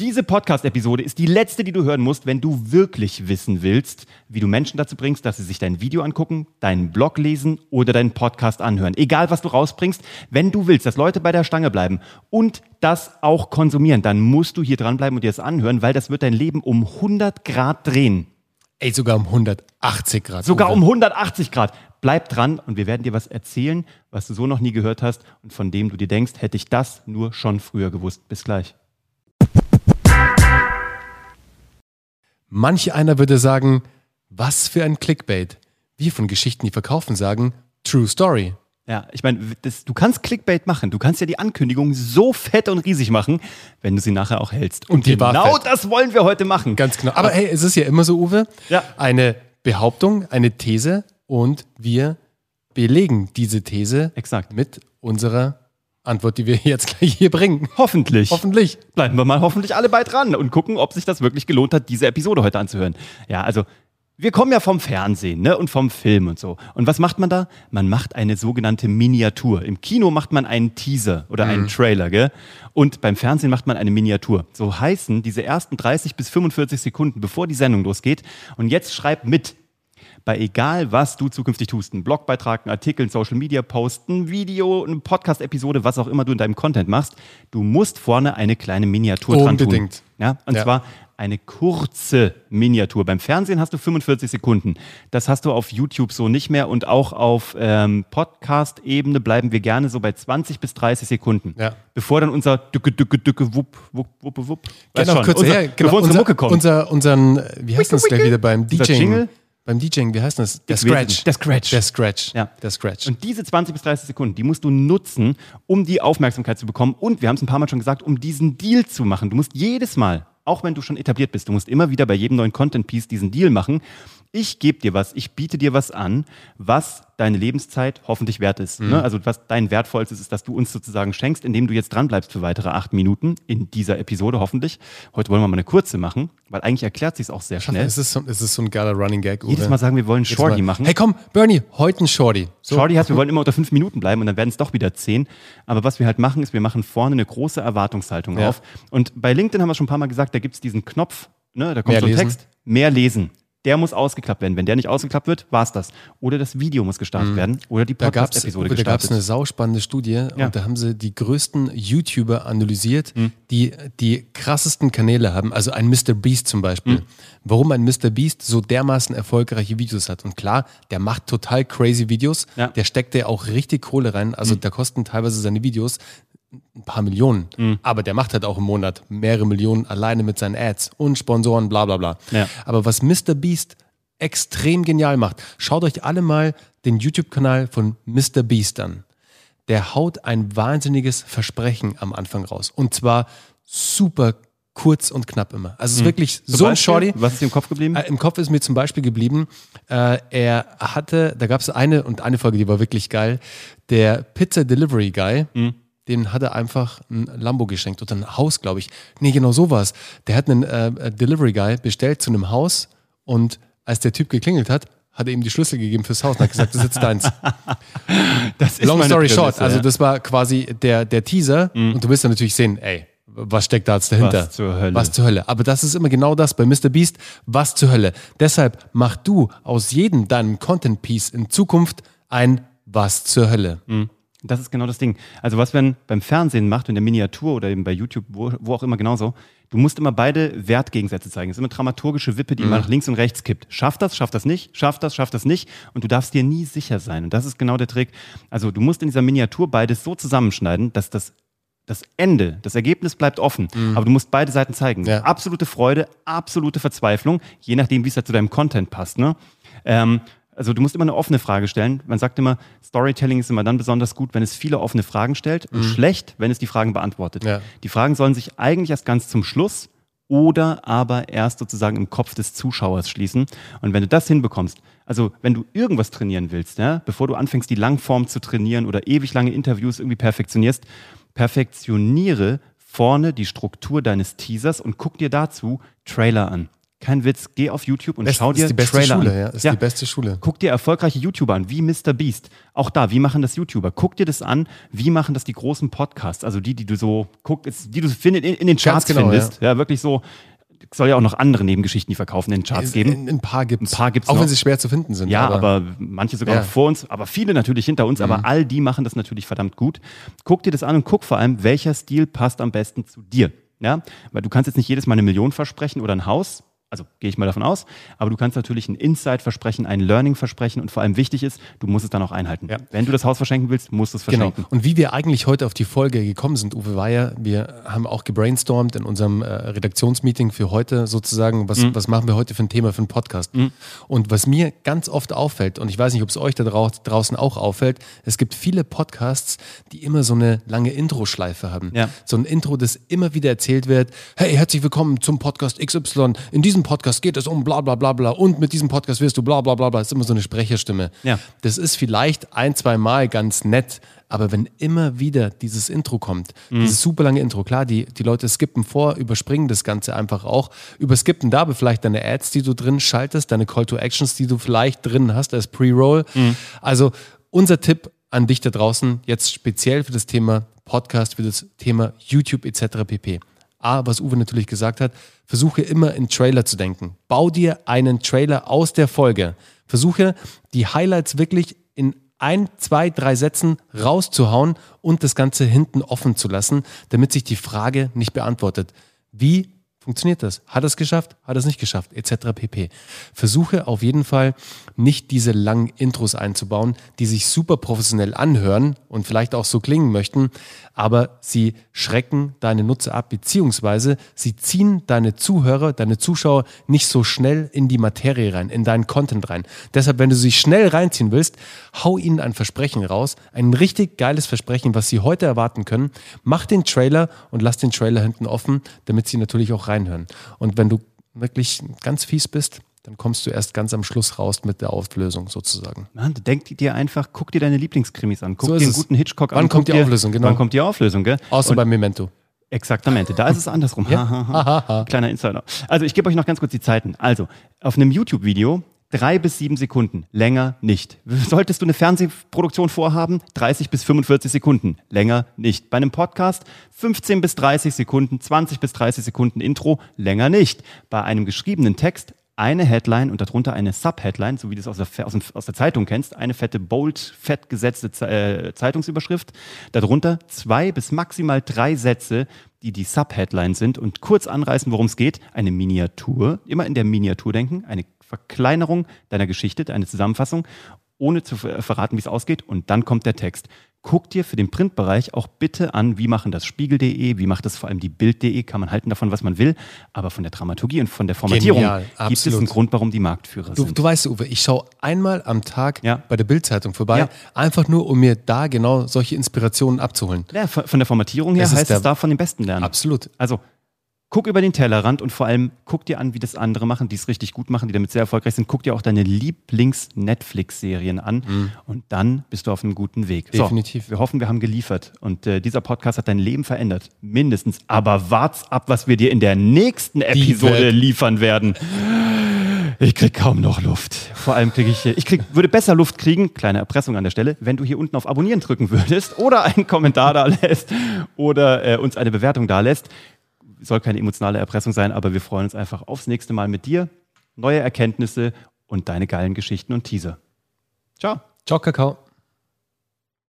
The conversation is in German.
Diese Podcast-Episode ist die letzte, die du hören musst, wenn du wirklich wissen willst, wie du Menschen dazu bringst, dass sie sich dein Video angucken, deinen Blog lesen oder deinen Podcast anhören. Egal, was du rausbringst, wenn du willst, dass Leute bei der Stange bleiben und das auch konsumieren, dann musst du hier dranbleiben und dir das anhören, weil das wird dein Leben um 100 Grad drehen. Ey, sogar um 180 Grad. Sogar um 180 Grad. Bleib dran und wir werden dir was erzählen, was du so noch nie gehört hast und von dem du dir denkst, hätte ich das nur schon früher gewusst. Bis gleich. Manch einer würde sagen, was für ein Clickbait. Wir von Geschichten, die verkaufen, sagen, True Story. Ja, ich meine, du kannst Clickbait machen. Du kannst ja die Ankündigung so fett und riesig machen, wenn du sie nachher auch hältst. Und, und genau das wollen wir heute machen. Ganz genau. Aber hey, es ist ja immer so, Uwe. Ja. Eine Behauptung, eine These und wir belegen diese These Exakt. mit unserer Antwort, die wir jetzt gleich hier bringen. Hoffentlich. Hoffentlich. Bleiben wir mal hoffentlich alle bei dran und gucken, ob sich das wirklich gelohnt hat, diese Episode heute anzuhören. Ja, also wir kommen ja vom Fernsehen ne, und vom Film und so. Und was macht man da? Man macht eine sogenannte Miniatur. Im Kino macht man einen Teaser oder einen mhm. Trailer, gell? Und beim Fernsehen macht man eine Miniatur. So heißen diese ersten 30 bis 45 Sekunden, bevor die Sendung losgeht. Und jetzt schreib mit, bei egal was du zukünftig tust, ein Blogbeitrag, ein Artikel, ein Social Media Post, ein Video, eine Podcast Episode, was auch immer du in deinem Content machst, du musst vorne eine kleine Miniatur dran tun. Unbedingt. Ja, und ja. zwar eine kurze Miniatur. Beim Fernsehen hast du 45 Sekunden. Das hast du auf YouTube so nicht mehr und auch auf ähm, Podcast-Ebene bleiben wir gerne so bei 20 bis 30 Sekunden. Ja. Bevor dann unser Dücke, Dücke, Dücke, Wupp, Wupp, Wupp, Wupp. Genau, kurz unser, her, genau, bevor unsere unser, Mucke kommt. Unser, unseren, wie heißt das gleich wieder beim DJing? Beim DJing, wie heißt das? Der Scratch. Der Scratch. Der Scratch. Ja. Der Scratch. Und diese 20 bis 30 Sekunden, die musst du nutzen, um die Aufmerksamkeit zu bekommen. Und wir haben es ein paar Mal schon gesagt, um diesen Deal zu machen. Du musst jedes Mal, auch wenn du schon etabliert bist, du musst immer wieder bei jedem neuen Content-Piece diesen Deal machen ich gebe dir was, ich biete dir was an, was deine Lebenszeit hoffentlich wert ist. Mhm. Ne? Also was dein Wertvollstes ist, dass du uns sozusagen schenkst, indem du jetzt dranbleibst für weitere acht Minuten in dieser Episode hoffentlich. Heute wollen wir mal eine kurze machen, weil eigentlich erklärt sich auch sehr schnell. Es ist so, es ist so ein geiler Running Gag. Jedes Mal sagen wir wollen Shorty machen. Hey komm, Bernie, heute ein Shorty. So. Shorty heißt, wir wollen immer unter fünf Minuten bleiben und dann werden es doch wieder zehn. Aber was wir halt machen, ist, wir machen vorne eine große Erwartungshaltung ja. auf. Und bei LinkedIn haben wir schon ein paar Mal gesagt, da gibt es diesen Knopf, ne, da kommt mehr so ein lesen. Text, mehr lesen der muss ausgeklappt werden. Wenn der nicht ausgeklappt wird, war es das. Oder das Video muss gestartet mhm. werden oder die Podcast-Episode gestartet. Da gab es eine sauspannende Studie ja. und da haben sie die größten YouTuber analysiert, mhm. die die krassesten Kanäle haben. Also ein Mr. Beast zum Beispiel. Mhm. Warum ein Mr. Beast so dermaßen erfolgreiche Videos hat. Und klar, der macht total crazy Videos. Ja. Der steckt ja auch richtig Kohle rein. Also mhm. da kosten teilweise seine Videos ein paar Millionen. Mhm. Aber der macht halt auch im Monat mehrere Millionen alleine mit seinen Ads und Sponsoren, bla bla bla. Ja. Aber was Mr. Beast extrem genial macht, schaut euch alle mal den YouTube-Kanal von Mr. Beast an. Der haut ein wahnsinniges Versprechen am Anfang raus. Und zwar super kurz und knapp immer. Also es ist mhm. wirklich so ein Shorty. Was ist dir im Kopf geblieben? Äh, Im Kopf ist mir zum Beispiel geblieben, äh, er hatte, da gab es eine und eine Folge, die war wirklich geil, der Pizza Delivery Guy. Mhm den hat er einfach ein Lambo geschenkt oder ein Haus, glaube ich. Nee, genau sowas. Der hat einen äh, Delivery Guy bestellt zu einem Haus und als der Typ geklingelt hat, hat er ihm die Schlüssel gegeben fürs Haus und hat gesagt, das ist jetzt deins. das ist Long story Prämisse, short, also das war quasi der, der Teaser mhm. und du wirst dann natürlich sehen, ey, was steckt da jetzt dahinter? Was zur Hölle. Was zur Hölle. Aber das ist immer genau das bei Mr. Beast. Was zur Hölle. Deshalb mach du aus jedem deinem Content-Piece in Zukunft ein Was zur Hölle. Mhm. Das ist genau das Ding. Also was man beim Fernsehen macht, in der Miniatur oder eben bei YouTube, wo, wo auch immer genauso, du musst immer beide Wertgegensätze zeigen. Es ist immer dramaturgische Wippe, die mhm. immer nach links und rechts kippt. Schafft das, schafft das nicht, schafft das, schafft das nicht. Und du darfst dir nie sicher sein. Und das ist genau der Trick. Also du musst in dieser Miniatur beides so zusammenschneiden, dass das das Ende, das Ergebnis bleibt offen, mhm. aber du musst beide Seiten zeigen. Ja. Absolute Freude, absolute Verzweiflung, je nachdem, wie es halt zu deinem Content passt. Ne? Ähm, also du musst immer eine offene Frage stellen. Man sagt immer, Storytelling ist immer dann besonders gut, wenn es viele offene Fragen stellt und mhm. schlecht, wenn es die Fragen beantwortet. Ja. Die Fragen sollen sich eigentlich erst ganz zum Schluss oder aber erst sozusagen im Kopf des Zuschauers schließen. Und wenn du das hinbekommst, also wenn du irgendwas trainieren willst, ja, bevor du anfängst, die Langform zu trainieren oder ewig lange Interviews irgendwie perfektionierst, perfektioniere vorne die Struktur deines Teasers und guck dir dazu Trailer an. Kein Witz, geh auf YouTube und Best, schau dir ist die beste Trailer Schule, an. Ja, ist die beste Schule. Guck dir erfolgreiche YouTuber an, wie Mr. Beast. Auch da, wie machen das YouTuber? Guck dir das an, wie machen das die großen Podcasts, also die, die du so guckst, die du findest, in, in den Charts genau, findest. Ja. ja, wirklich so. Es soll ja auch noch andere Nebengeschichten, die verkaufen, in den Charts geben. Ein, ein paar gibt es. Ein paar gibt's Auch noch. wenn sie schwer zu finden sind. Ja, aber, aber manche sogar Ja. vor uns, aber viele natürlich hinter uns, Mhm. aber all die machen das natürlich verdammt gut. Guck dir das an und guck vor allem, welcher Stil passt am besten zu dir. Ja, weil du kannst jetzt nicht jedes Mal eine Million versprechen oder ein Haus. Also gehe ich mal davon aus. Aber du kannst natürlich ein Insight versprechen, ein Learning versprechen und vor allem wichtig ist, du musst es dann auch einhalten. Ja. Wenn du das Haus verschenken willst, musst du es Genau. verschenken. Und wie wir eigentlich heute auf die Folge gekommen sind, Uwe Weier, wir haben auch gebrainstormt in unserem äh, Redaktionsmeeting für heute sozusagen, was, was machen wir heute für ein Thema für einen Podcast. Und was mir ganz oft auffällt, und ich weiß nicht, ob es euch da drau draußen auch auffällt, es gibt viele Podcasts, die immer so eine lange Intro-Schleife haben. Ja. So ein Intro, das immer wieder erzählt wird, hey, herzlich willkommen zum Podcast XY. In diesem Podcast geht es um bla bla bla bla und mit diesem Podcast wirst du bla bla bla bla. Das ist immer so eine Sprecherstimme. Ja. Das ist vielleicht ein, zwei Mal ganz nett, aber wenn immer wieder dieses Intro kommt, dieses super lange Intro, klar, die, die Leute skippen vor, überspringen das Ganze einfach auch, überskippen dabei vielleicht deine Ads, die du drin schaltest, deine Call to Actions, die du vielleicht drin hast als Pre-Roll. Also unser Tipp an dich da draußen, jetzt speziell für das Thema Podcast, für das Thema YouTube etc. pp. A, was Uwe natürlich gesagt hat, versuche immer in Trailer zu denken. Bau dir einen Trailer aus der Folge. Versuche die Highlights wirklich in ein, zwei, drei Sätzen rauszuhauen und das Ganze hinten offen zu lassen, damit sich die Frage nicht beantwortet. Wie funktioniert das? Hat es geschafft? Hat es nicht geschafft? Etc. pp. Versuche auf jeden Fall nicht diese langen Intros einzubauen, die sich super professionell anhören und vielleicht auch so klingen möchten, aber sie schrecken deine Nutzer ab, beziehungsweise sie ziehen deine Zuhörer, deine Zuschauer nicht so schnell in die Materie rein, in deinen Content rein. Deshalb, wenn du sie schnell reinziehen willst, hau ihnen ein Versprechen raus, ein richtig geiles Versprechen, was sie heute erwarten können. Mach den Trailer und lass den Trailer hinten offen, damit sie natürlich auch reinhören. Und wenn du wirklich ganz fies bist, dann kommst du erst ganz am Schluss raus mit der Auflösung sozusagen. Mann, denk dir einfach, guck dir deine Lieblingskrimis an. Guck So dir einen guten Hitchcock Wann an. kommt guck die dir- Auflösung, genau. Wann kommt die Auflösung, gell? Außer Und- beim Memento. Exaktamente, da ist es andersrum. Ja. Ha, ha, ha. Kleiner Insider. Also ich gebe euch noch ganz kurz die Zeiten. Also, auf einem YouTube-Video drei bis sieben Sekunden, länger nicht. Solltest du eine Fernsehproduktion vorhaben, 30 bis 45 Sekunden, länger nicht. Bei einem Podcast 15 bis 30 Sekunden, 20 bis 30 Sekunden Intro, länger nicht. Bei einem geschriebenen Text eine Headline und darunter eine Subheadline, so wie du es aus der, aus, dem, aus der Zeitung kennst, eine fette, bold, fett gesetzte äh, Zeitungsüberschrift. Darunter zwei bis maximal drei Sätze, die die Subheadline sind und kurz anreißen, worum es geht. Eine Miniatur, immer in der Miniatur denken, eine Verkleinerung deiner Geschichte, eine Zusammenfassung, ohne zu ver- verraten, wie es ausgeht. Und dann kommt der Text. Guck dir für den Printbereich auch bitte an, wie machen das Spiegel.de, wie macht das vor allem die Bild.de, kann man halten davon, was man will, aber von der Dramaturgie und von der Formatierung Genial, gibt es einen Grund, warum die Marktführer Du, sind. du weißt, Uwe, ich schaue einmal am Tag Ja. bei der Bildzeitung vorbei, Ja. einfach nur, um mir da genau solche Inspirationen abzuholen. ja, von der Formatierung her ist heißt es da von den Besten lernen. Absolut. Also guck über den Tellerrand und vor allem guck dir an, wie das andere machen, die es richtig gut machen, die damit sehr erfolgreich sind. Guck dir auch deine Lieblings-Netflix-Serien an und dann bist du auf einem guten Weg. Definitiv. So, wir hoffen, wir haben geliefert und äh, dieser Podcast hat dein Leben verändert. Mindestens. Aber wart's ab, was wir dir in der nächsten Episode liefern werden. Ich krieg kaum noch Luft. Vor allem kriege ich, ich krieg, würde besser Luft kriegen, kleine Erpressung an der Stelle, wenn du hier unten auf Abonnieren drücken würdest oder einen Kommentar da lässt oder äh, uns eine Bewertung da lässt. Soll keine emotionale Erpressung sein, aber wir freuen uns einfach aufs nächste Mal mit dir. Neue Erkenntnisse und deine geilen Geschichten und Teaser. Ciao. Ciao, Kakao.